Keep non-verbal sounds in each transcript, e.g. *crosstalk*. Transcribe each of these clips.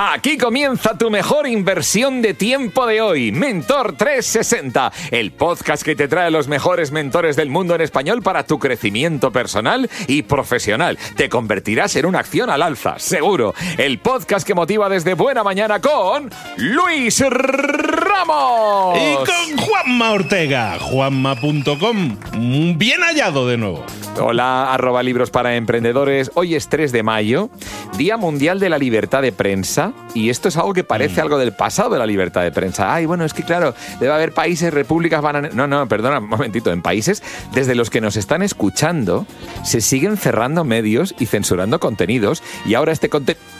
Aquí comienza tu mejor inversión de tiempo de hoy, Mentor 360, el podcast que te trae los mejores mentores del mundo en español para tu crecimiento personal y profesional. Te convertirás en una acción al alza, seguro. El podcast que motiva desde buena mañana con Luis Ramos. Y con Juanma Ortega, juanma.com. Bien hallado de nuevo. Hola, arroba libros para emprendedores. Hoy es 3 de mayo, Día Mundial de la Libertad de Prensa, y esto es algo que parece mm. algo del pasado de la libertad de prensa. Ay, bueno, es que claro, debe haber países, repúblicas, van a... No, no, perdona, un momentito, en países desde los que nos están escuchando se siguen cerrando medios y censurando contenidos, y ahora este contenido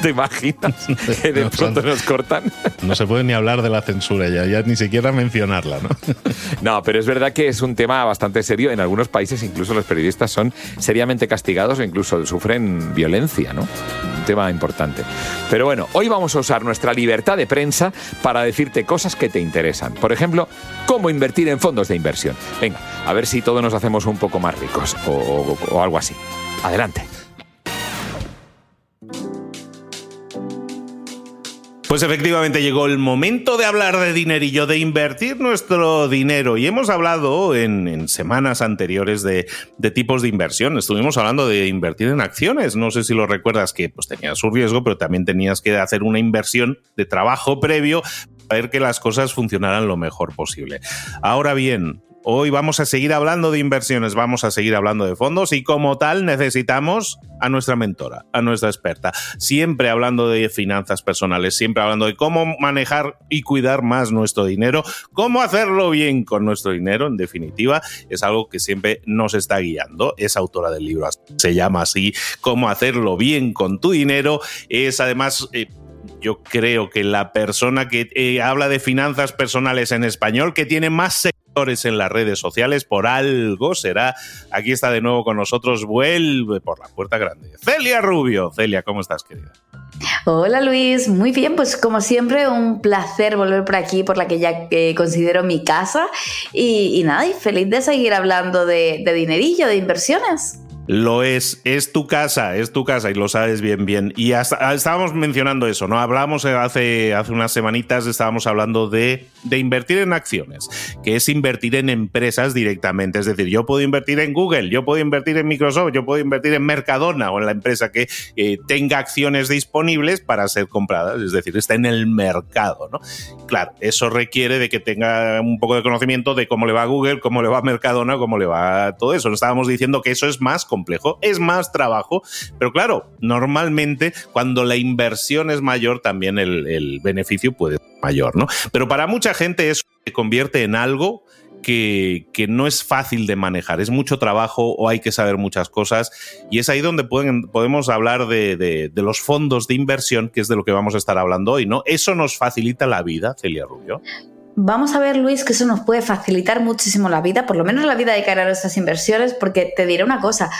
*laughs* ¿Te imaginas que de pronto nos cortan? *laughs* No se puede ni hablar de la censura ya, ya ni siquiera mencionarla, ¿no? *laughs* No, pero es verdad que es un tema bastante serio. En algunos países incluso los periodistas son seriamente castigados o incluso sufren violencia, ¿no? Un tema importante. Pero bueno, hoy vamos a usar nuestra libertad de prensa para decirte cosas que te interesan. Por ejemplo, cómo invertir en fondos de inversión. Venga, a ver si todos nos hacemos un poco más ricos o, o algo así. Adelante. Pues efectivamente llegó el momento de hablar de dinerillo, de invertir nuestro dinero. Y hemos hablado en, semanas anteriores de, tipos de inversión. Estuvimos hablando de invertir en acciones. No sé si lo recuerdas que pues, tenía su riesgo, pero también tenías que hacer una inversión de trabajo previo para ver que las cosas funcionaran lo mejor posible. Ahora bien, Hoy vamos a seguir hablando de inversiones, vamos a seguir hablando de fondos y como tal necesitamos a nuestra mentora, a nuestra experta, siempre hablando de finanzas personales, siempre hablando de cómo manejar y cuidar más nuestro dinero, cómo hacerlo bien con nuestro dinero, en definitiva, es algo que siempre nos está guiando. Es autora del libro, se llama así, cómo hacerlo bien con tu dinero, es además... Eh, yo creo que la persona que eh, habla de finanzas personales en español, que tiene más en las redes sociales, por algo será. Aquí está de nuevo con nosotros, vuelve por la puerta grande. Celia Rubio. Celia, ¿cómo estás, querida? Hola Luis, muy bien, pues como siempre un placer volver por aquí, por la que ya eh, considero mi casa y, nada, y feliz de seguir hablando de, de dinerillo, de inversiones. Lo es, es tu casa, es tu casa y lo sabes bien, bien. Y hasta, estábamos mencionando eso, ¿no? Hablábamos hace, hace unas semanitas, estábamos hablando de, de invertir en acciones, que es invertir en empresas directamente. Es decir, yo puedo invertir en Google, yo puedo invertir en Microsoft, yo puedo invertir en Mercadona o en la empresa que eh, tenga acciones disponibles para ser compradas. Es decir, está en el mercado, ¿no? Claro, eso requiere de que tenga un poco de conocimiento de cómo le va a Google, cómo le va a Mercadona, cómo le va a todo eso. Estábamos diciendo que eso es más es más trabajo, pero claro, normalmente cuando la inversión es mayor, también el, beneficio puede ser mayor, ¿no? Pero para mucha gente eso se convierte en algo que, no es fácil de manejar, es mucho trabajo o hay que saber muchas cosas y es ahí donde pueden, podemos hablar de, de, los fondos de inversión, que es de lo que vamos a estar hablando hoy, ¿no? Eso nos facilita la vida, Celia Rubio. Vamos a ver, Luis, que eso nos puede facilitar muchísimo la vida, por lo menos la vida de cara a nuestras inversiones, porque te diré una cosa,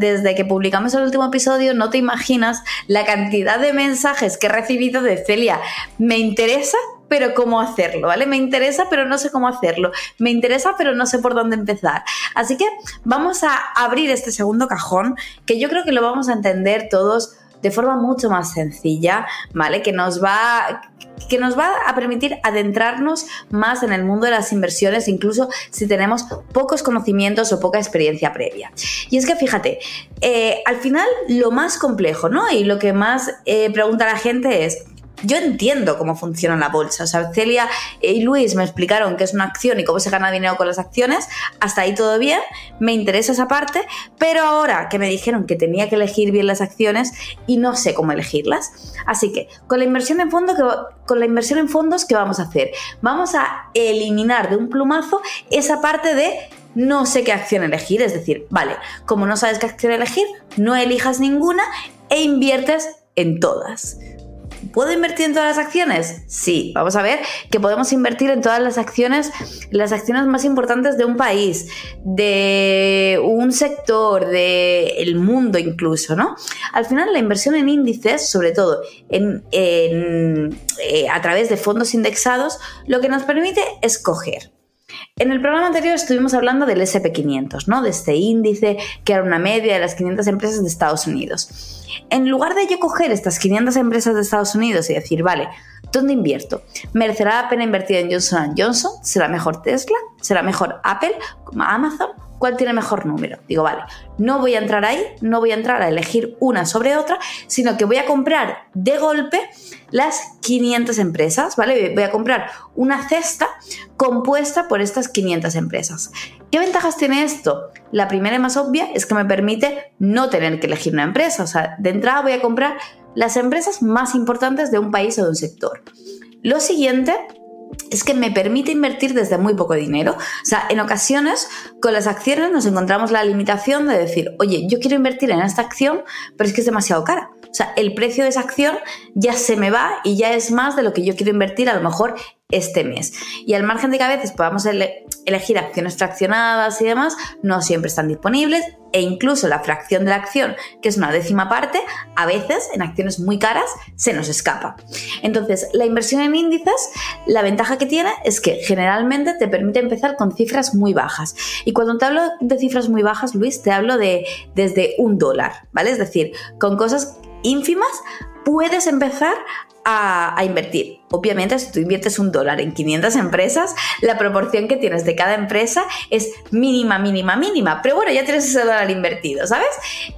desde que publicamos el último episodio no te imaginas la cantidad de mensajes que he recibido de Celia. Me interesa, pero cómo hacerlo, ¿vale? Me interesa, pero no sé cómo hacerlo. Me interesa, pero no sé por dónde empezar. Así que vamos a abrir este segundo cajón, que yo creo que lo vamos a entender todos de forma mucho más sencilla, ¿vale? Que nos va que nos va a permitir adentrarnos más en el mundo de las inversiones, incluso si tenemos pocos conocimientos o poca experiencia previa. Y es que fíjate, eh, al final lo más complejo, ¿no? Y lo que más eh, pregunta la gente es, yo entiendo cómo funciona la bolsa. O sea, Celia y Luis me explicaron qué es una acción y cómo se gana dinero con las acciones. Hasta ahí todo bien, me interesa esa parte, pero ahora que me dijeron que tenía que elegir bien las acciones y no sé cómo elegirlas. Así que con la inversión en fondo con la inversión en fondos ¿qué vamos a hacer? Vamos a eliminar de un plumazo esa parte de no sé qué acción elegir, es decir, vale, como no sabes qué acción elegir, no elijas ninguna e inviertes en todas. ¿Puedo invertir en todas las acciones? Sí, vamos a ver que podemos invertir en todas las acciones, las acciones más importantes de un país, de un sector, del mundo incluso, ¿no? Al final la inversión en índices, sobre todo en, eh, a través de fondos indexados, lo que nos permite es coger en el programa anterior estuvimos hablando del SP500, ¿no? De este índice que era una media de las 500 empresas de Estados Unidos. En lugar de yo coger estas 500 empresas de Estados Unidos y decir, vale, ¿dónde invierto? ¿Merecerá la pena invertir en Johnson Johnson? ¿Será mejor Tesla? ¿Será mejor Apple? ¿Como Amazon? ¿Cuál tiene mejor número? Digo, vale, no voy a entrar ahí, no voy a entrar a elegir una sobre otra, sino que voy a comprar de golpe las 500 empresas, ¿vale? Voy a comprar una cesta compuesta por estas 500 empresas. ¿Qué ventajas tiene esto? La primera y más obvia es que me permite no tener que elegir una empresa. O sea, de entrada voy a comprar las empresas más importantes de un país o de un sector. Lo siguiente es que me permite invertir desde muy poco dinero. O sea, en ocasiones con las acciones nos encontramos la limitación de decir, oye, yo quiero invertir en esta acción, pero es que es demasiado cara. O sea, el precio de esa acción ya se me va y ya es más de lo que yo quiero invertir a lo mejor este mes. Y al margen de que a veces podamos elegir acciones fraccionadas y demás, no siempre están disponibles e incluso la fracción de la acción, que es una décima parte, a veces en acciones muy caras se nos escapa. Entonces, la inversión en índices, la ventaja que tiene es que generalmente te permite empezar con cifras muy bajas. Y cuando te hablo de cifras muy bajas, Luis, te hablo de desde un dólar, ¿vale? Es decir, con cosas ínfimas puedes empezar a, invertir. Obviamente, si tú inviertes un dólar en 500 empresas, la proporción que tienes de cada empresa es mínima, mínima, mínima. Pero bueno, ya tienes ese dólar invertido, ¿sabes?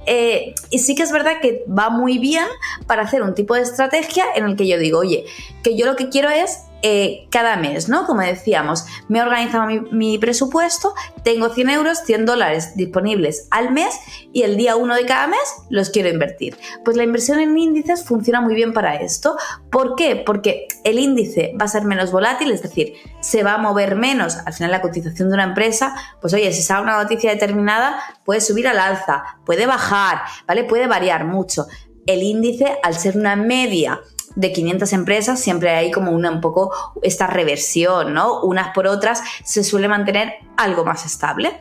Eh, y sí que es verdad que va muy bien para hacer un tipo de estrategia en el que yo digo, oye, que yo lo que quiero es eh, cada mes, ¿no? Como decíamos, me he organizado mi, presupuesto, tengo 100 euros, 100 dólares disponibles al mes y el día 1 de cada mes los quiero invertir. Pues la inversión en índices funciona muy bien para esto. ¿Por qué? Porque el índice va a ser menos volátil, es decir, se va a mover menos. Al final la cotización de una empresa, pues oye, si sale una noticia determinada, puede subir al alza, puede bajar, ¿vale? Puede variar mucho. El índice, al ser una media, de 500 empresas siempre hay como una un poco esta reversión, ¿no? Unas por otras se suele mantener algo más estable.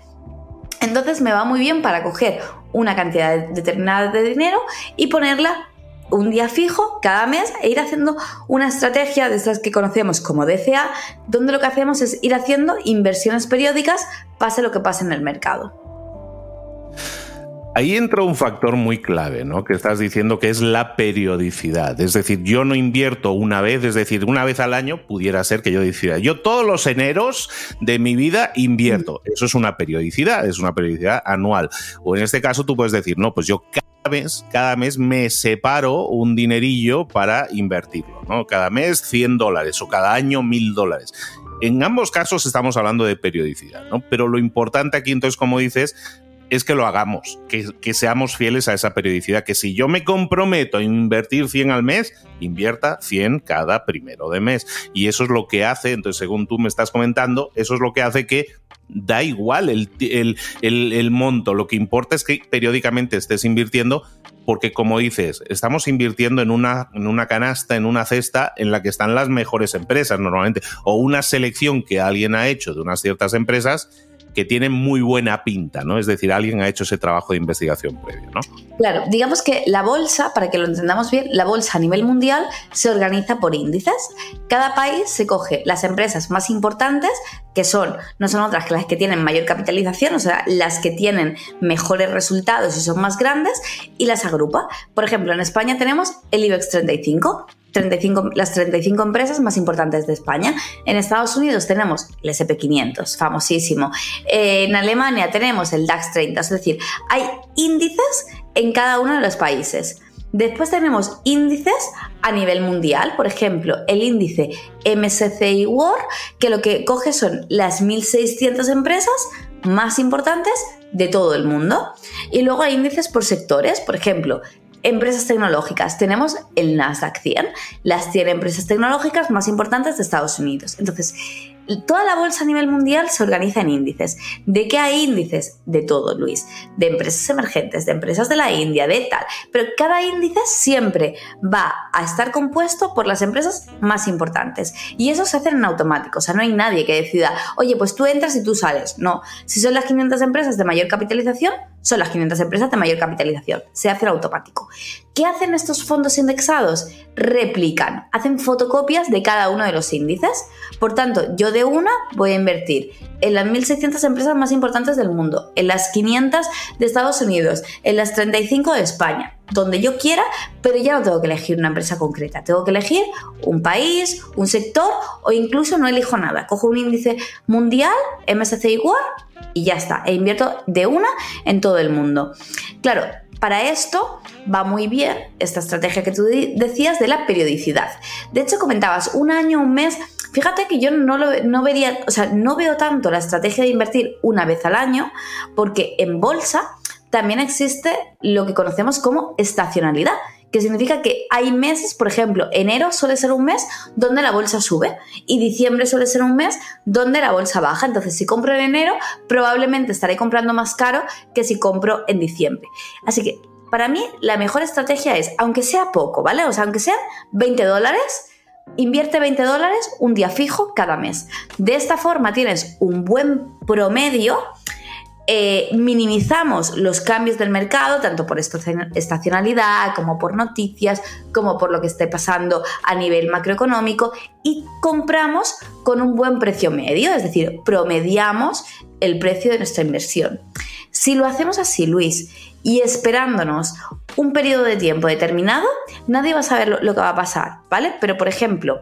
Entonces me va muy bien para coger una cantidad determinada de dinero y ponerla un día fijo cada mes e ir haciendo una estrategia de estas que conocemos como DCA, donde lo que hacemos es ir haciendo inversiones periódicas, pase lo que pase en el mercado. Ahí entra un factor muy clave, ¿no? Que estás diciendo que es la periodicidad. Es decir, yo no invierto una vez, es decir, una vez al año pudiera ser que yo decida, yo todos los eneros de mi vida invierto. Mm. Eso es una periodicidad, es una periodicidad anual. O en este caso tú puedes decir, no, pues yo cada mes, cada mes me separo un dinerillo para invertirlo, ¿no? Cada mes 100 dólares o cada año 1000 dólares. En ambos casos estamos hablando de periodicidad, ¿no? Pero lo importante aquí, entonces, como dices, es que lo hagamos, que, seamos fieles a esa periodicidad, que si yo me comprometo a invertir 100 al mes, invierta 100 cada primero de mes. Y eso es lo que hace, entonces según tú me estás comentando, eso es lo que hace que da igual el, el, monto, lo que importa es que periódicamente estés invirtiendo porque como dices, estamos invirtiendo en una, en una canasta, en una cesta en la que están las mejores empresas normalmente, o una selección que alguien ha hecho de unas ciertas empresas que tiene muy buena pinta, ¿no? Es decir, alguien ha hecho ese trabajo de investigación previo, ¿no? Claro, digamos que la bolsa, para que lo entendamos bien, la bolsa a nivel mundial se organiza por índices. Cada país se coge las empresas más importantes, que son, no son otras que las que tienen mayor capitalización, o sea, las que tienen mejores resultados y son más grandes, y las agrupa. Por ejemplo, en España tenemos el IBEX 35 las 35 empresas más importantes de España. En Estados Unidos tenemos el SP500, famosísimo. en Alemania tenemos el DAX 30, es decir, hay índices en cada uno de los países. Después tenemos índices a nivel mundial, por ejemplo, el índice MSCI World, que lo que coge son las 1.600 empresas más importantes de todo el mundo. Y luego hay índices por sectores, por ejemplo, empresas tecnológicas. Tenemos el Nasdaq 100, las 100 empresas tecnológicas más importantes de Estados Unidos. Entonces, Toda la bolsa a nivel mundial se organiza en índices. ¿De qué hay índices? De todo, Luis. De empresas emergentes, de empresas de la India, de tal. Pero cada índice siempre va a estar compuesto por las empresas más importantes. Y eso se hace en automático. O sea, no hay nadie que decida, oye, pues tú entras y tú sales. No. Si son las 500 empresas de mayor capitalización, son las 500 empresas de mayor capitalización. Se hace en automático. ¿Qué hacen estos fondos indexados? Replican, hacen fotocopias de cada uno de los índices. Por tanto, yo de una voy a invertir en las 1.600 empresas más importantes del mundo, en las 500 de Estados Unidos, en las 35 de España, donde yo quiera, pero ya no tengo que elegir una empresa concreta. Tengo que elegir un país, un sector o incluso no elijo nada. Cojo un índice mundial, MSCI igual y ya está. E invierto de una en todo el mundo. Claro, para esto va muy bien esta estrategia que tú decías de la periodicidad. De hecho, comentabas un año, un mes. Fíjate que yo no, no vería, o sea, no veo tanto la estrategia de invertir una vez al año, porque en bolsa también existe lo que conocemos como estacionalidad, que significa que hay meses, por ejemplo, enero suele ser un mes donde la bolsa sube y diciembre suele ser un mes donde la bolsa baja. Entonces, si compro en enero, probablemente estaré comprando más caro que si compro en diciembre. Así que, para mí, la mejor estrategia es, aunque sea poco, ¿vale? O sea, aunque sean 20 dólares, invierte 20 dólares un día fijo cada mes. De esta forma tienes un buen promedio eh, minimizamos los cambios del mercado, tanto por estacionalidad como por noticias, como por lo que esté pasando a nivel macroeconómico, y compramos con un buen precio medio, es decir, promediamos el precio de nuestra inversión. Si lo hacemos así, Luis, y esperándonos un periodo de tiempo determinado, nadie va a saber lo que va a pasar, ¿vale? Pero, por ejemplo,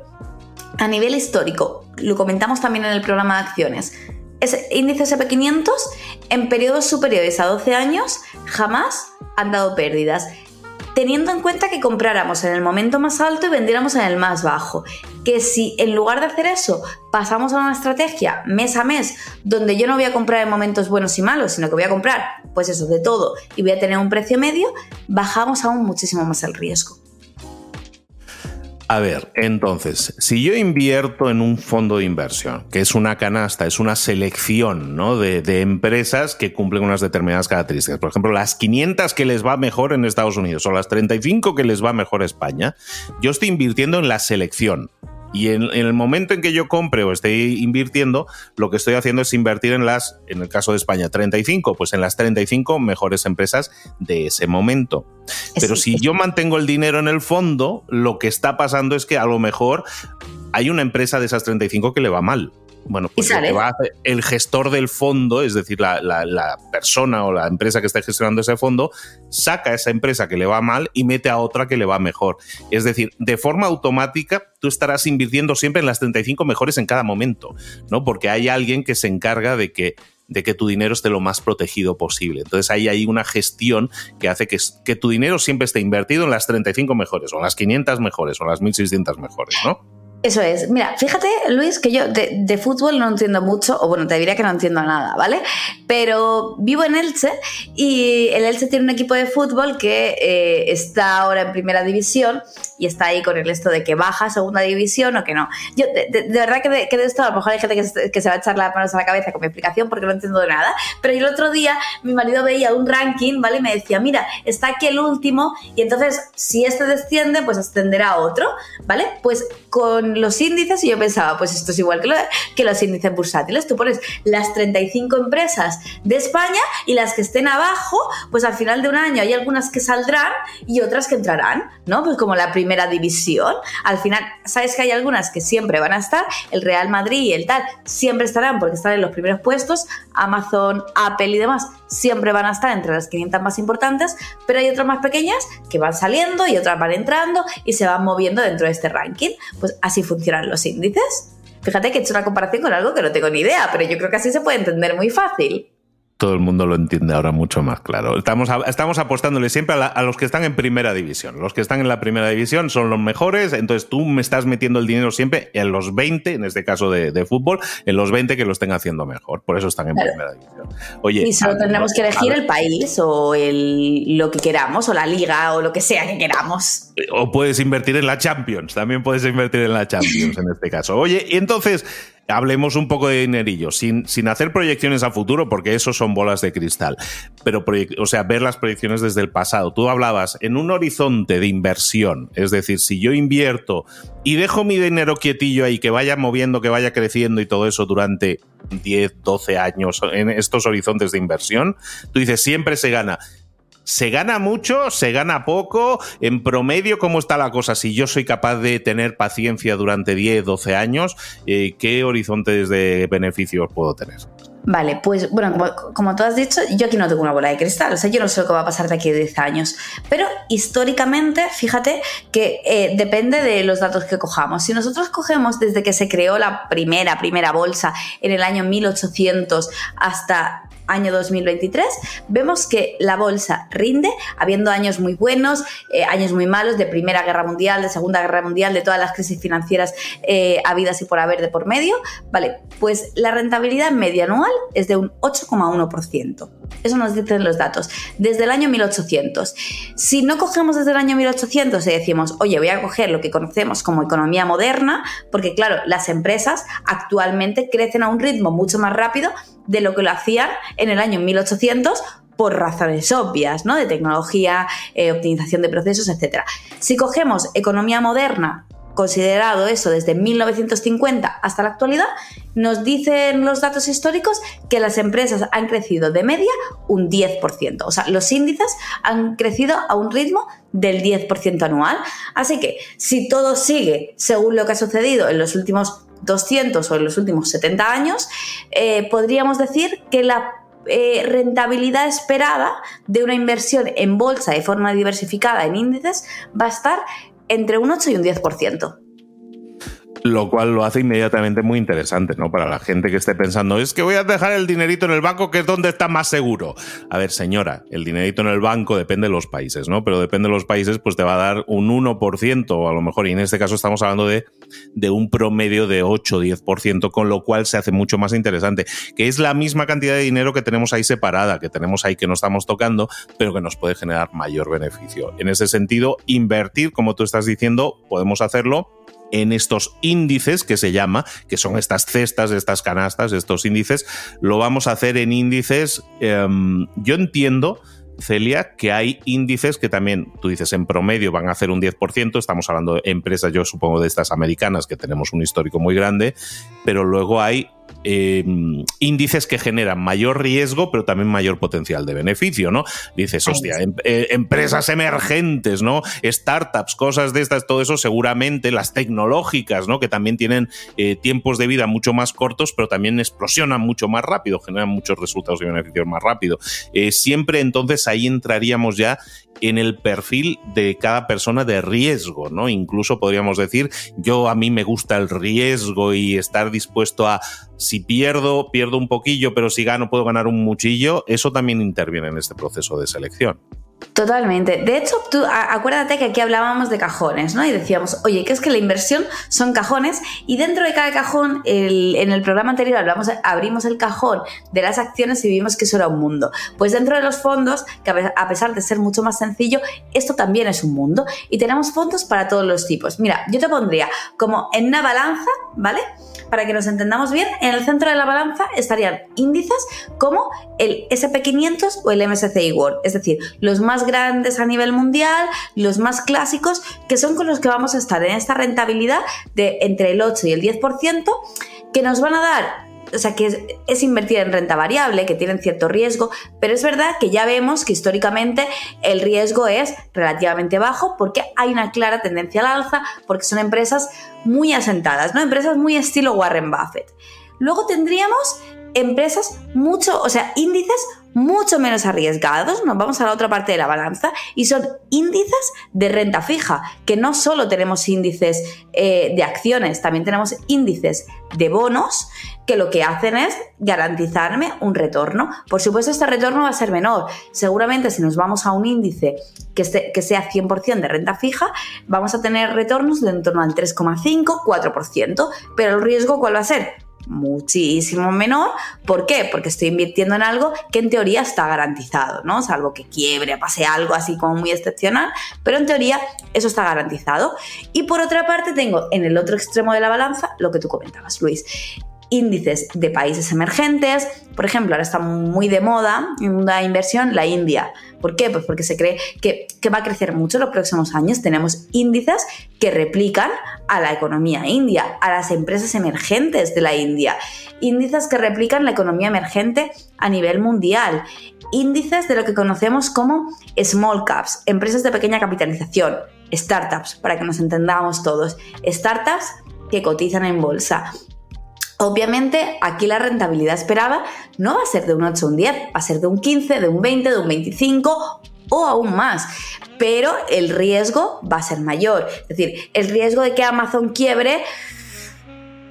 a nivel histórico, lo comentamos también en el programa de acciones, ese índice SP500 en periodos superiores a 12 años jamás han dado pérdidas, teniendo en cuenta que compráramos en el momento más alto y vendiéramos en el más bajo. Que si en lugar de hacer eso pasamos a una estrategia mes a mes, donde yo no voy a comprar en momentos buenos y malos, sino que voy a comprar, pues eso, de todo y voy a tener un precio medio, bajamos aún muchísimo más el riesgo. A ver, entonces, si yo invierto en un fondo de inversión, que es una canasta, es una selección ¿no? de, de, empresas que cumplen unas determinadas características, por ejemplo, las 500 que les va mejor en Estados Unidos o las 35 que les va mejor España, yo estoy invirtiendo en la selección. Y en, el momento en que yo compre o esté invirtiendo, lo que estoy haciendo es invertir en las, en el caso de España, 35, pues en las 35 mejores empresas de ese momento. Pero si yo mantengo el dinero en el fondo, lo que está pasando es que a lo mejor hay una empresa de esas 35 que le va mal bueno, pues el gestor del fondo, es decir, la, la, persona o la empresa que está gestionando ese fondo, saca a esa empresa que le va mal y mete a otra que le va mejor. Es decir, de forma automática, tú estarás invirtiendo siempre en las 35 mejores en cada momento, ¿no? Porque hay alguien que se encarga de que de que tu dinero esté lo más protegido posible. Entonces ahí hay una gestión que hace que, que tu dinero siempre esté invertido en las 35 mejores, o en las 500 mejores, o en las 1600 mejores, ¿no? Eso es. Mira, fíjate, Luis, que yo de, fútbol no entiendo mucho, o bueno, te diría que no entiendo nada, ¿vale? Pero vivo en Elche y el Elche tiene un equipo de fútbol que eh, está ahora en primera división y está ahí con el esto de que baja a segunda división o que no. Yo, de, verdad que de, que esto a lo mejor hay gente que, se va a echar las manos a la cabeza con mi explicación porque no entiendo nada. Pero el otro día mi marido veía un ranking, ¿vale? Y me decía, mira, está aquí el último y entonces si este desciende, pues ascenderá a otro, ¿vale? Pues con los índices y yo pensaba, pues esto es igual que, los índices bursátiles. Tú pones las 35 empresas de España y las que estén abajo, pues al final de un año hay algunas que saldrán y otras que entrarán, ¿no? Pues como la primera división. Al final, sabes que hay algunas que siempre van a estar, el Real Madrid y el tal, siempre estarán porque están en los primeros puestos, Amazon, Apple y demás siempre van a estar entre las 500 más importantes, pero hay otras más pequeñas que van saliendo y otras van entrando y se van moviendo dentro de este ranking. Pues así funcionan los índices. Fíjate que he hecho una comparación con algo que no tengo ni idea, pero yo creo que así se puede entender muy fácil todo el mundo lo entiende ahora mucho más claro. Estamos, estamos apostándole siempre a, los que están en primera división. Los que están en la primera división son los mejores, entonces tú me estás metiendo el dinero siempre en los 20, en este caso de, fútbol, en los 20 que lo estén haciendo mejor. Por eso están en primera división. Oye, y solo tendremos que elegir el país o el, lo que queramos, o la liga, o lo que sea que queramos. O puedes invertir en la Champions, también puedes invertir en la Champions en este caso. Oye, y entonces hablemos un poco de dinerillo, sin, sin hacer proyecciones a futuro, porque eso son bolas de cristal, pero, o sea, ver las proyecciones desde el pasado. Tú hablabas en un horizonte de inversión, es decir, si yo invierto y dejo mi dinero quietillo ahí, que vaya moviendo, que vaya creciendo y todo eso durante 10, 12 años en estos horizontes de inversión, tú dices, siempre se gana. ¿Se gana mucho? ¿Se gana poco? En promedio, ¿cómo está la cosa? Si yo soy capaz de tener paciencia durante 10, 12 años, eh, ¿qué horizontes de beneficios puedo tener? Vale, pues bueno, como, tú has dicho, yo aquí no tengo una bola de cristal, o sea, yo no sé lo que va a pasar de aquí a 10 años, pero históricamente, fíjate que eh, depende de los datos que cojamos. Si nosotros cogemos desde que se creó la primera, primera bolsa en el año 1800 hasta año 2023, vemos que la bolsa rinde, habiendo años muy buenos, eh, años muy malos, de Primera Guerra Mundial, de Segunda Guerra Mundial, de todas las crisis financieras eh, habidas y por haber de por medio, ¿vale? Pues la rentabilidad media anual es de un 8,1%. Eso nos dicen los datos. Desde el año 1800. Si no cogemos desde el año 1800 y decimos, oye, voy a coger lo que conocemos como economía moderna, porque claro, las empresas actualmente crecen a un ritmo mucho más rápido de lo que lo hacían en el año 1800 por razones obvias, ¿no? De tecnología, eh, optimización de procesos, etc. Si cogemos economía moderna, considerado eso desde 1950 hasta la actualidad, nos dicen los datos históricos que las empresas han crecido de media un 10%. O sea, los índices han crecido a un ritmo del 10% anual. Así que si todo sigue según lo que ha sucedido en los últimos 200 o en los últimos 70 años, eh, podríamos decir que la eh, rentabilidad esperada de una inversión en bolsa de forma diversificada en índices va a estar entre un 8 y un 10% lo cual lo hace inmediatamente muy interesante, ¿no? Para la gente que esté pensando, es que voy a dejar el dinerito en el banco, que es donde está más seguro. A ver, señora, el dinerito en el banco depende de los países, ¿no? Pero depende de los países, pues te va a dar un 1% o a lo mejor, y en este caso estamos hablando de, de un promedio de 8 o 10%, con lo cual se hace mucho más interesante, que es la misma cantidad de dinero que tenemos ahí separada, que tenemos ahí que no estamos tocando, pero que nos puede generar mayor beneficio. En ese sentido, invertir, como tú estás diciendo, podemos hacerlo en estos índices que se llama, que son estas cestas, estas canastas, estos índices, lo vamos a hacer en índices, em, yo entiendo, Celia, que hay índices que también, tú dices, en promedio van a hacer un 10%, estamos hablando de empresas, yo supongo, de estas americanas, que tenemos un histórico muy grande, pero luego hay eh, índices que generan mayor riesgo, pero también mayor potencial de beneficio, ¿no? Dices, hostia, em, eh, empresas emergentes, ¿no? Startups, cosas de estas, todo eso seguramente, las tecnológicas, ¿no? Que también tienen eh, tiempos de vida mucho más cortos, pero también explosionan mucho más rápido, generan muchos resultados y beneficios más rápido. siempre entonces ahí entraríamos ya en el perfil de cada persona de riesgo, ¿no? Incluso podríamos decir, yo a mí me gusta el riesgo y estar dispuesto a, si pierdo, pierdo un poquillo, pero si gano, puedo ganar un muchillo, eso también interviene en este proceso de selección. Totalmente. De hecho, tú acuérdate que aquí hablábamos de cajones, ¿no? Y decíamos, oye, que es que la inversión son cajones y dentro de cada cajón, en el programa anterior hablamos, abrimos el cajón de las acciones y vimos que eso era un mundo. Pues dentro de los fondos, que a pesar de ser mucho más sencillo, esto también es un mundo y tenemos fondos para todos los tipos. Mira, yo te pondría como en una balanza, ¿vale? Para que nos entendamos bien, en el centro de la balanza estarían índices como el SP500 o el MSCI World, es decir, los más más grandes a nivel mundial, los más clásicos, que son con los que vamos a estar en esta rentabilidad de entre el 8 y el 10%, que nos van a dar o sea, que es, invertir en renta variable, que tienen cierto riesgo, pero es verdad que ya vemos que históricamente el riesgo es relativamente bajo porque hay una clara tendencia al alza, porque son empresas muy asentadas, ¿no? Empresas muy estilo Warren Buffett. Luego tendríamos empresas mucho, o sea, índices mucho menos arriesgados, nos vamos a la otra parte de la balanza, y son índices de renta fija, que no solo tenemos índices eh, de acciones, también tenemos índices de bonos, que lo que hacen es garantizarme un retorno. Por supuesto, este retorno va a ser menor. Seguramente si nos vamos a un índice que, que sea 100% de renta fija, vamos a tener retornos de en torno al 3,5, 4%, pero el riesgo ¿cuál va a ser? Muchísimo menor. ¿Por qué? Porque estoy invirtiendo en algo que en teoría está garantizado, ¿no? Salvo que quiebre, pase algo así como muy excepcional, pero en teoría eso está garantizado. Y por otra parte tengo en el otro extremo de la balanza lo que tú comentabas, Luis índices de países emergentes. Por ejemplo, ahora está muy de moda en una inversión la India. ¿Por qué? Pues porque se cree que, va a crecer mucho en los próximos años. Tenemos índices que replican a la economía india, a las empresas emergentes de la India. Índices que replican la economía emergente a nivel mundial. Índices de lo que conocemos como small caps, empresas de pequeña capitalización, startups, para que nos entendamos todos. Startups que cotizan en bolsa. Obviamente, aquí la rentabilidad esperada no va a ser de un 8 o un 10, va a ser de un 15, de un 20, de un 25 o aún más. Pero el riesgo va a ser mayor. Es decir, el riesgo de que Amazon quiebre,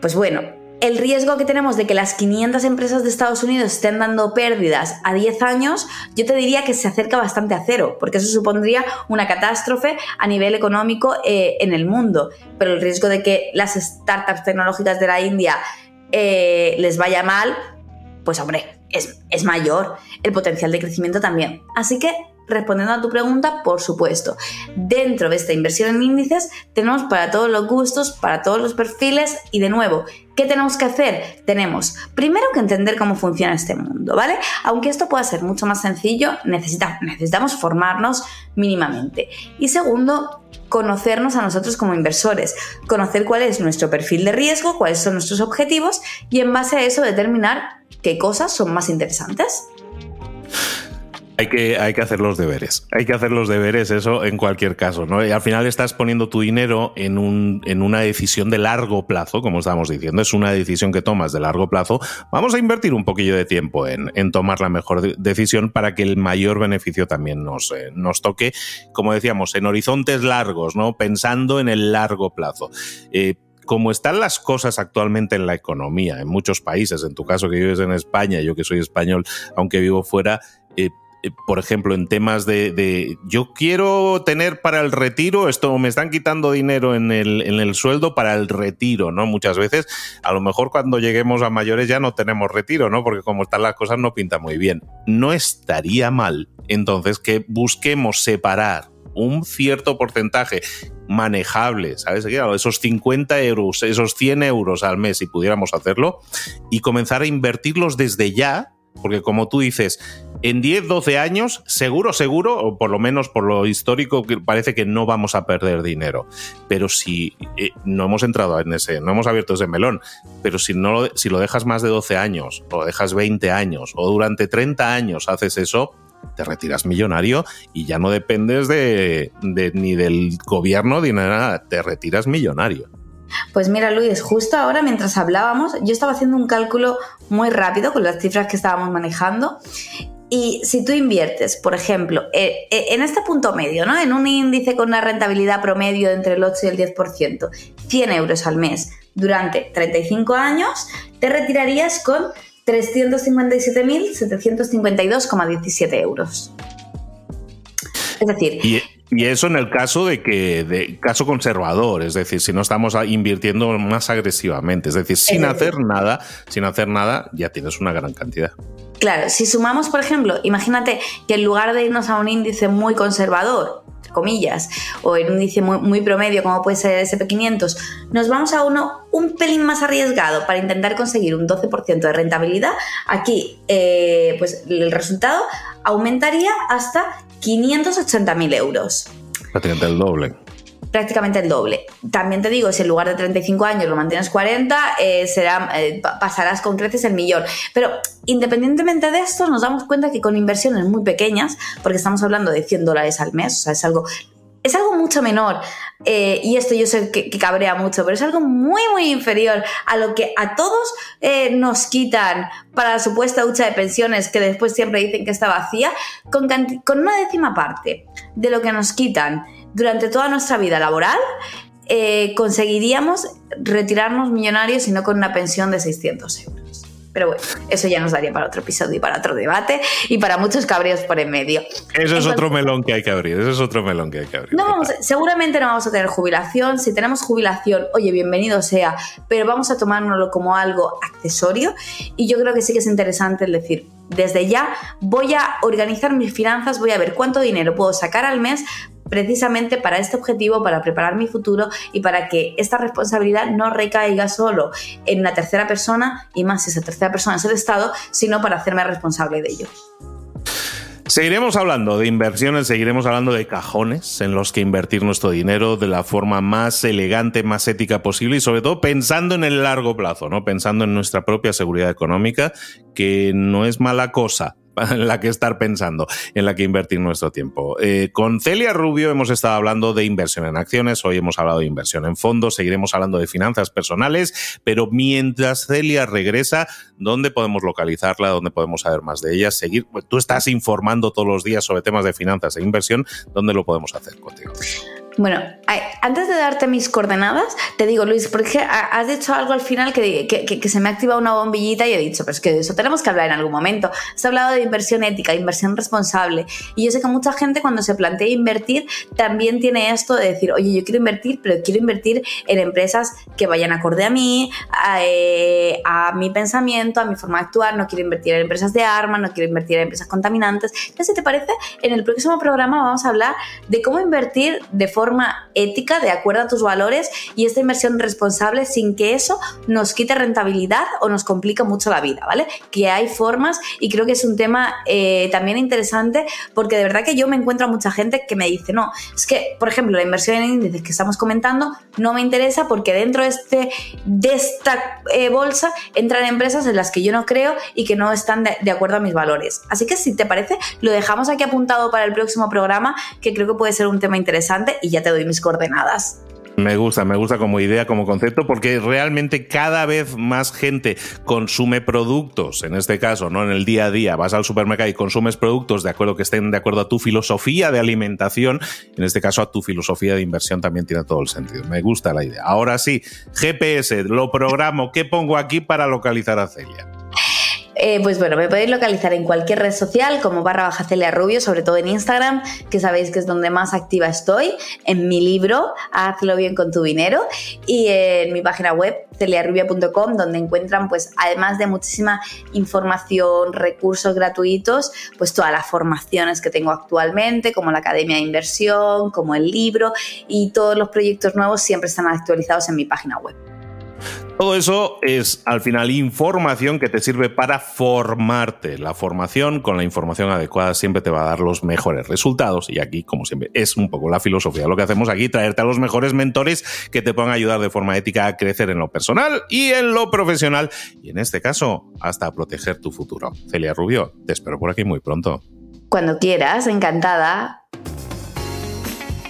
pues bueno, el riesgo que tenemos de que las 500 empresas de Estados Unidos estén dando pérdidas a 10 años, yo te diría que se acerca bastante a cero, porque eso supondría una catástrofe a nivel económico eh, en el mundo. Pero el riesgo de que las startups tecnológicas de la India eh, les vaya mal, pues hombre, es, es mayor. El potencial de crecimiento también. Así que respondiendo a tu pregunta, por supuesto. Dentro de esta inversión en índices tenemos para todos los gustos, para todos los perfiles y de nuevo, ¿qué tenemos que hacer? Tenemos primero que entender cómo funciona este mundo, ¿vale? Aunque esto pueda ser mucho más sencillo, necesitamos, formarnos mínimamente. Y segundo, conocernos a nosotros como inversores, conocer cuál es nuestro perfil de riesgo, cuáles son nuestros objetivos y en base a eso determinar qué cosas son más interesantes. Hay que, hacer los deberes. Hay que hacer los deberes, eso en cualquier caso, ¿no? Y al final estás poniendo tu dinero en, un, en una decisión de largo plazo, como estábamos diciendo. Es una decisión que tomas de largo plazo. Vamos a invertir un poquillo de tiempo en, tomar la mejor decisión para que el mayor beneficio también nos, eh, nos toque, como decíamos, en horizontes largos, ¿no? Pensando en el largo plazo. Eh, como están las cosas actualmente en la economía, en muchos países, en tu caso que vives en España, yo que soy español, aunque vivo fuera, eh, por ejemplo, en temas de, yo quiero tener para el retiro, esto me están quitando dinero en el, en el sueldo para el retiro, ¿no? Muchas veces, a lo mejor cuando lleguemos a mayores ya no tenemos retiro, ¿no? Porque como están las cosas no pinta muy bien. No estaría mal, entonces, que busquemos separar un cierto porcentaje manejable, ¿sabes? Esos 50 euros, esos 100 euros al mes, si pudiéramos hacerlo, y comenzar a invertirlos desde ya, porque como tú dices, en 10, 12 años, seguro, seguro, o por lo menos por lo histórico, parece que no vamos a perder dinero. Pero si eh, no hemos entrado en ese, no hemos abierto ese melón, pero si, no, si lo dejas más de 12 años, o dejas 20 años, o durante 30 años haces eso, te retiras millonario y ya no dependes de, ni del gobierno ni nada, te retiras millonario. Pues mira, Luis, justo ahora mientras hablábamos, yo estaba haciendo un cálculo muy rápido con las cifras que estábamos manejando. Y si tú inviertes, por ejemplo, eh, eh, en este punto medio, ¿no? En un índice con una rentabilidad promedio entre el 8 y el 10%, 100 euros al mes durante 35 años, te retirarías con 357.752,17 euros. Es decir... Y, eso en el caso de que, de caso conservador, es decir, si no estamos invirtiendo más agresivamente, es decir, sin hacer nada, sin hacer nada, ya tienes una gran cantidad. Claro, si sumamos, por ejemplo, imagínate que en lugar de irnos a un índice muy conservador, comillas, o en un índice muy, promedio como puede ser el SP500, nos vamos a uno un pelín más arriesgado para intentar conseguir un 12% de rentabilidad, aquí eh, pues el resultado aumentaría hasta 580.000 euros. Prácticamente el doble prácticamente el doble. También te digo, si en lugar de 35 años lo mantienes 40, eh, será, eh, pasarás con creces el millón. Pero independientemente de esto, nos damos cuenta que con inversiones muy pequeñas, porque estamos hablando de 100 dólares al mes, o sea, es algo es algo mucho menor. Eh, y esto yo sé que, cabrea mucho, pero es algo muy, muy inferior a lo que a todos nos quitan para la supuesta hucha de pensiones, que después siempre dicen que está vacía, con, con una décima parte de lo que nos quitan durante toda nuestra vida laboral eh, conseguiríamos retirarnos millonarios y no con una pensión de 600 euros. Pero bueno, eso ya nos daría para otro episodio y para otro debate y para muchos cabreos por en medio. Eso es otro melón que hay que abrir, eso es otro melón que hay que abrir. No seguramente no vamos a tener jubilación. Si tenemos jubilación, oye, bienvenido sea, pero vamos a tomárnoslo como algo accesorio. Y yo creo que sí que es interesante el decir, desde ya voy a organizar mis finanzas, voy a ver cuánto dinero puedo sacar al mes precisamente para este objetivo, para preparar mi futuro y para que esta responsabilidad no recaiga solo en una tercera persona y más si esa tercera persona es el Estado, sino para hacerme responsable de ello. Seguiremos hablando de inversiones, seguiremos hablando de cajones en los que invertir nuestro dinero de la forma más elegante, más ética posible y sobre todo pensando en el largo plazo, ¿no? Pensando en nuestra propia seguridad económica, que no es mala cosa en la que estar pensando, en la que invertir nuestro tiempo. Eh, con Celia Rubio hemos estado hablando de inversión en acciones, hoy hemos hablado de inversión en fondos, seguiremos hablando de finanzas personales, pero mientras Celia regresa, ¿dónde podemos localizarla? ¿Dónde podemos saber más de ella? Seguir, tú estás informando todos los días sobre temas de finanzas e inversión, ¿dónde lo podemos hacer contigo? Bueno, antes de darte mis coordenadas, te digo, Luis, porque has dicho algo al final que, que, se me ha activado una bombillita y he dicho, pero es que de eso tenemos que hablar en algún momento. Has hablado de inversión ética, inversión responsable. Y yo sé que mucha gente cuando se plantea invertir también tiene esto de decir, oye, yo quiero invertir, pero quiero invertir en empresas que vayan acorde a mí, a, eh, a mi pensamiento, a mi forma de actuar. No quiero invertir en empresas de armas, no quiero invertir en empresas contaminantes. Entonces, si te parece, en el próximo programa vamos a hablar de cómo invertir de forma forma ética, de acuerdo a tus valores y esta inversión responsable sin que eso nos quite rentabilidad o nos complique mucho la vida, ¿vale? Que hay formas y creo que es un tema eh, también interesante porque de verdad que yo me encuentro a mucha gente que me dice, no, es que, por ejemplo, la inversión en índices que estamos comentando no me interesa porque dentro de, este, de esta eh, bolsa entran empresas en las que yo no creo y que no están de, de acuerdo a mis valores. Así que si te parece, lo dejamos aquí apuntado para el próximo programa que creo que puede ser un tema interesante y ya te doy mis coordenadas. Me gusta, me gusta como idea, como concepto, porque realmente cada vez más gente consume productos, en este caso, ¿no? En el día a día, vas al supermercado y consumes productos de acuerdo que estén de acuerdo a tu filosofía de alimentación, en este caso a tu filosofía de inversión también tiene todo el sentido. Me gusta la idea. Ahora sí, GPS, lo programo, ¿qué pongo aquí para localizar a Celia? Eh, pues bueno, me podéis localizar en cualquier red social como barra baja Celia Rubio, sobre todo en Instagram, que sabéis que es donde más activa estoy, en mi libro, Hazlo bien con tu dinero, y en mi página web, celiarubia.com, donde encuentran, pues, además de muchísima información, recursos gratuitos, pues todas las formaciones que tengo actualmente, como la Academia de Inversión, como el libro, y todos los proyectos nuevos siempre están actualizados en mi página web. Todo eso es al final información que te sirve para formarte. La formación con la información adecuada siempre te va a dar los mejores resultados y aquí, como siempre, es un poco la filosofía. Lo que hacemos aquí, traerte a los mejores mentores que te puedan ayudar de forma ética a crecer en lo personal y en lo profesional y en este caso, hasta proteger tu futuro. Celia Rubio, te espero por aquí muy pronto. Cuando quieras, encantada.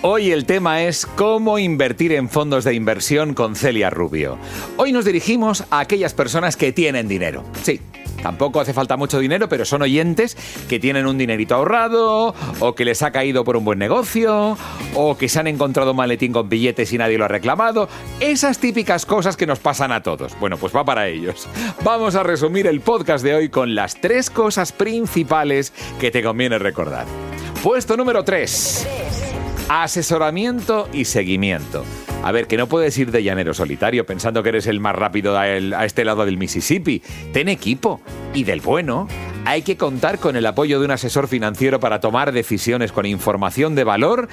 Hoy el tema es cómo invertir en fondos de inversión con Celia Rubio. Hoy nos dirigimos a aquellas personas que tienen dinero. Sí, Tampoco hace falta mucho dinero, pero son oyentes que tienen un dinerito ahorrado, o que les ha caído por un buen negocio, o que se han encontrado maletín con billetes y nadie lo ha reclamado. Esas típicas cosas que nos pasan a todos. Bueno, pues va para ellos. Vamos a resumir el podcast de hoy con las tres cosas principales que te conviene recordar. Puesto número 3. Asesoramiento y seguimiento. A ver, que no puedes ir de llanero solitario pensando que eres el más rápido a, este lado del Mississippi. Ten equipo. Y del bueno. Hay que contar con el apoyo de un asesor financiero para tomar decisiones con información de valor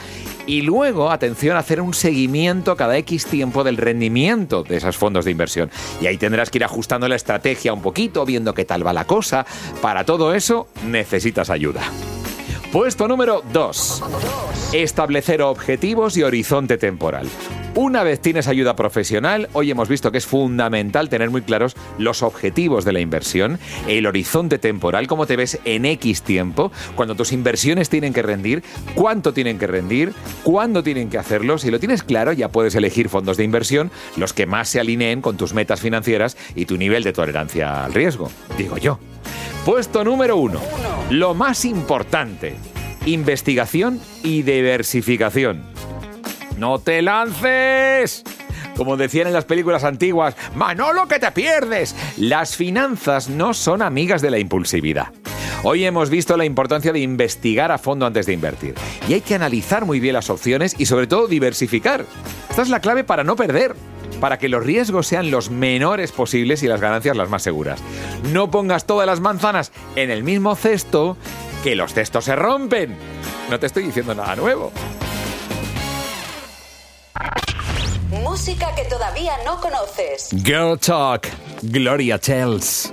y luego, atención, hacer un seguimiento cada X tiempo del rendimiento de esos fondos de inversión. Y ahí tendrás que ir ajustando la estrategia un poquito, viendo qué tal va la cosa. Para todo eso necesitas ayuda. Puesto número 2. Establecer objetivos y horizonte temporal. Una vez tienes ayuda profesional, hoy hemos visto que es fundamental tener muy claros los objetivos de la inversión, el horizonte temporal, cómo te ves en X tiempo, cuando tus inversiones tienen que rendir, cuánto tienen que rendir, cuándo tienen que hacerlo. Si lo tienes claro, ya puedes elegir fondos de inversión los que más se alineen con tus metas financieras y tu nivel de tolerancia al riesgo, digo yo. Puesto número uno. Lo más importante. Investigación y diversificación. ¡No te lances! Como decían en las películas antiguas, Manolo que te pierdes. Las finanzas no son amigas de la impulsividad. Hoy hemos visto la importancia de investigar a fondo antes de invertir. Y hay que analizar muy bien las opciones y sobre todo diversificar. Esta es la clave para no perder para que los riesgos sean los menores posibles y las ganancias las más seguras. No pongas todas las manzanas en el mismo cesto, que los cestos se rompen. No te estoy diciendo nada nuevo. Música que todavía no conoces. Girl Talk, Gloria Tells.